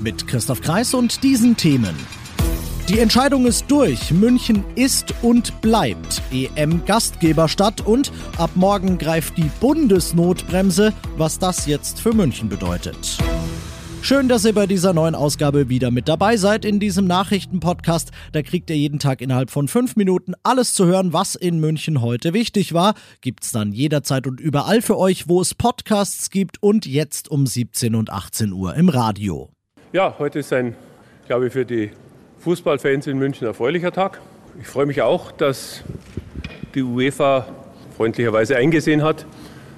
Mit Christoph Kreis und diesen Themen. Die Entscheidung ist durch. München ist und bleibt EM-Gastgeberstadt und ab morgen greift die Bundesnotbremse, was das jetzt für München bedeutet. Schön, dass ihr bei dieser neuen Ausgabe wieder mit dabei seid in diesem Nachrichtenpodcast. Da kriegt ihr jeden Tag innerhalb von fünf Minuten alles zu hören, was in München heute wichtig war. Gibt's dann jederzeit und überall für euch, wo es Podcasts gibt und jetzt um 17 und 18 Uhr im Radio. Ja, heute ist ein, glaube ich, für die Fußballfans in München erfreulicher Tag. Ich freue mich auch, dass die UEFA freundlicherweise eingesehen hat,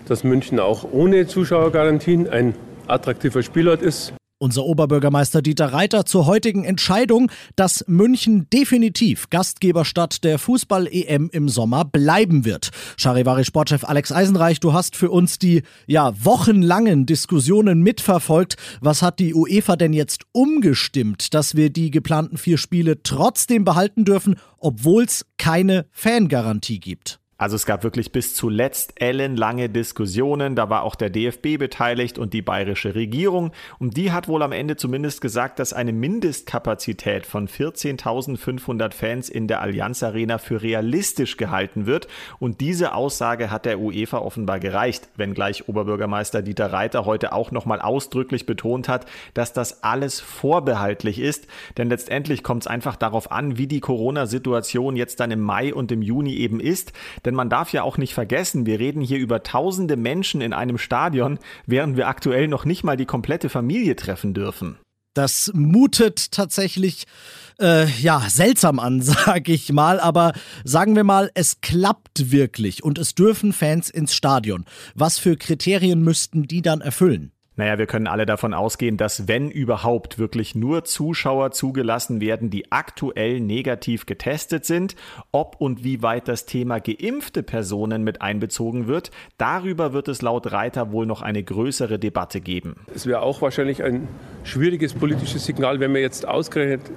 dass München auch ohne Zuschauergarantien ein attraktiver Spielort ist. Unser Oberbürgermeister Dieter Reiter zur heutigen Entscheidung, dass München definitiv Gastgeberstadt der Fußball-EM im Sommer bleiben wird. Charivari-Sportchef Alex Eisenreich, du hast für uns die ja wochenlangen Diskussionen mitverfolgt. Was hat die UEFA denn jetzt umgestimmt, dass wir die geplanten vier Spiele trotzdem behalten dürfen, obwohl es keine Fangarantie gibt? Also es gab wirklich bis zuletzt ellenlange Diskussionen, da war auch der DFB beteiligt und die bayerische Regierung. Und die hat wohl am Ende zumindest gesagt, dass eine Mindestkapazität von 14.500 Fans in der Allianz Arena für realistisch gehalten wird. Und diese Aussage hat der UEFA offenbar gereicht, wenngleich Oberbürgermeister Dieter Reiter heute auch nochmal ausdrücklich betont hat, dass das alles vorbehaltlich ist, denn letztendlich kommt es einfach darauf an, wie die Corona-Situation jetzt dann im Mai und im Juni eben ist, denn denn man darf ja auch nicht vergessen, wir reden hier über tausende Menschen in einem Stadion, während wir aktuell noch nicht mal die komplette Familie treffen dürfen. Das mutet tatsächlich äh, ja seltsam an, sag ich mal. Aber sagen wir mal, es klappt wirklich und es dürfen Fans ins Stadion. Was für Kriterien müssten die dann erfüllen? Naja, wir können alle davon ausgehen, dass wenn überhaupt wirklich nur Zuschauer zugelassen werden, die aktuell negativ getestet sind. Ob und wie weit das Thema geimpfte Personen mit einbezogen wird, darüber wird es laut Reiter wohl noch eine größere Debatte geben. Es wäre auch wahrscheinlich ein schwieriges politisches Signal, wenn wir jetzt ausgerechnet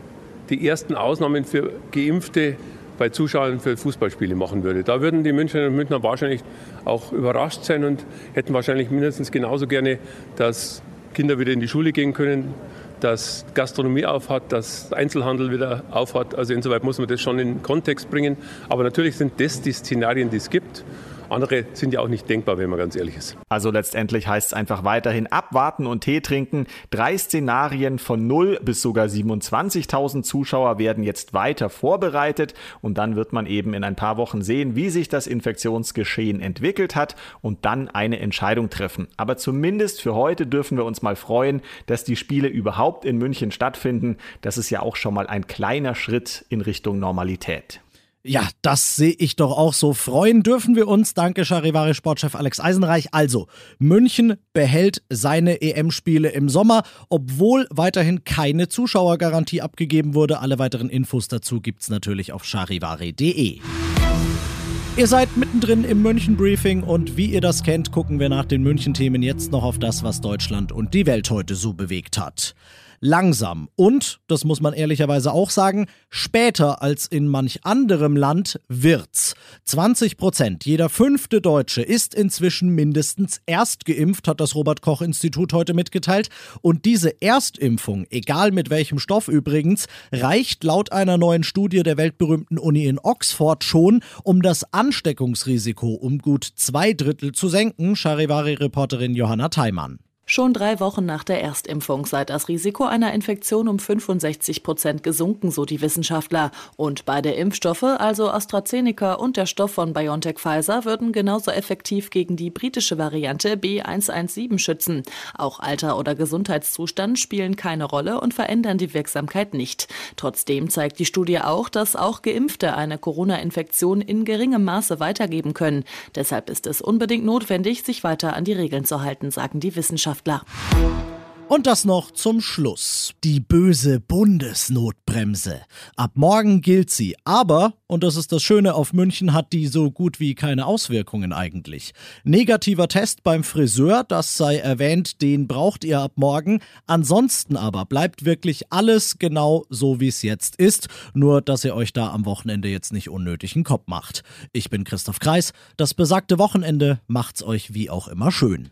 die ersten Ausnahmen für geimpfte bei Zuschauern für Fußballspiele machen würde. Da würden die Münchner und Münchner wahrscheinlich auch überrascht sein und hätten wahrscheinlich mindestens genauso gerne, dass Kinder wieder in die Schule gehen können, dass Gastronomie aufhat, dass Einzelhandel wieder aufhat. Also insoweit muss man das schon in Kontext bringen. Aber natürlich sind das die Szenarien, die es gibt. Andere sind ja auch nicht denkbar, wenn man ganz ehrlich ist. Also letztendlich heißt es einfach weiterhin abwarten und Tee trinken. Drei Szenarien von 0 bis sogar 27.000 Zuschauer werden jetzt weiter vorbereitet und dann wird man eben in ein paar Wochen sehen, wie sich das Infektionsgeschehen entwickelt hat und dann eine Entscheidung treffen. Aber zumindest für heute dürfen wir uns mal freuen, dass die Spiele überhaupt in München stattfinden. Das ist ja auch schon mal ein kleiner Schritt in Richtung Normalität. Ja, das sehe ich doch auch so. Freuen dürfen wir uns. Danke, Charivari-Sportchef Alex Eisenreich. Also, München behält seine EM-Spiele im Sommer, obwohl weiterhin keine Zuschauergarantie abgegeben wurde. Alle weiteren Infos dazu gibt's natürlich auf charivari.de. Ihr seid mittendrin im München-Briefing und wie ihr das kennt, gucken wir nach den München-Themen jetzt noch auf das, was Deutschland und die Welt heute so bewegt hat langsam und, das muss man ehrlicherweise auch sagen, später als in manch anderem Land wird's. 20 Prozent, jeder fünfte Deutsche ist inzwischen mindestens erst geimpft, hat das Robert Koch Institut heute mitgeteilt. Und diese Erstimpfung, egal mit welchem Stoff übrigens, reicht laut einer neuen Studie der weltberühmten Uni in Oxford schon, um das Ansteckungsrisiko um gut zwei Drittel zu senken, Charivari-Reporterin Johanna Theimann. Schon drei Wochen nach der Erstimpfung sei das Risiko einer Infektion um 65 Prozent gesunken, so die Wissenschaftler. Und beide Impfstoffe, also AstraZeneca und der Stoff von BioNTech Pfizer, würden genauso effektiv gegen die britische Variante B117 schützen. Auch Alter oder Gesundheitszustand spielen keine Rolle und verändern die Wirksamkeit nicht. Trotzdem zeigt die Studie auch, dass auch Geimpfte eine Corona-Infektion in geringem Maße weitergeben können. Deshalb ist es unbedingt notwendig, sich weiter an die Regeln zu halten, sagen die Wissenschaftler. Und das noch zum Schluss. Die böse Bundesnotbremse. Ab morgen gilt sie. Aber, und das ist das Schöne, auf München hat die so gut wie keine Auswirkungen eigentlich. Negativer Test beim Friseur, das sei erwähnt, den braucht ihr ab morgen. Ansonsten aber bleibt wirklich alles genau so, wie es jetzt ist. Nur, dass ihr euch da am Wochenende jetzt nicht unnötigen Kopf macht. Ich bin Christoph Kreis. Das besagte Wochenende macht's euch wie auch immer schön.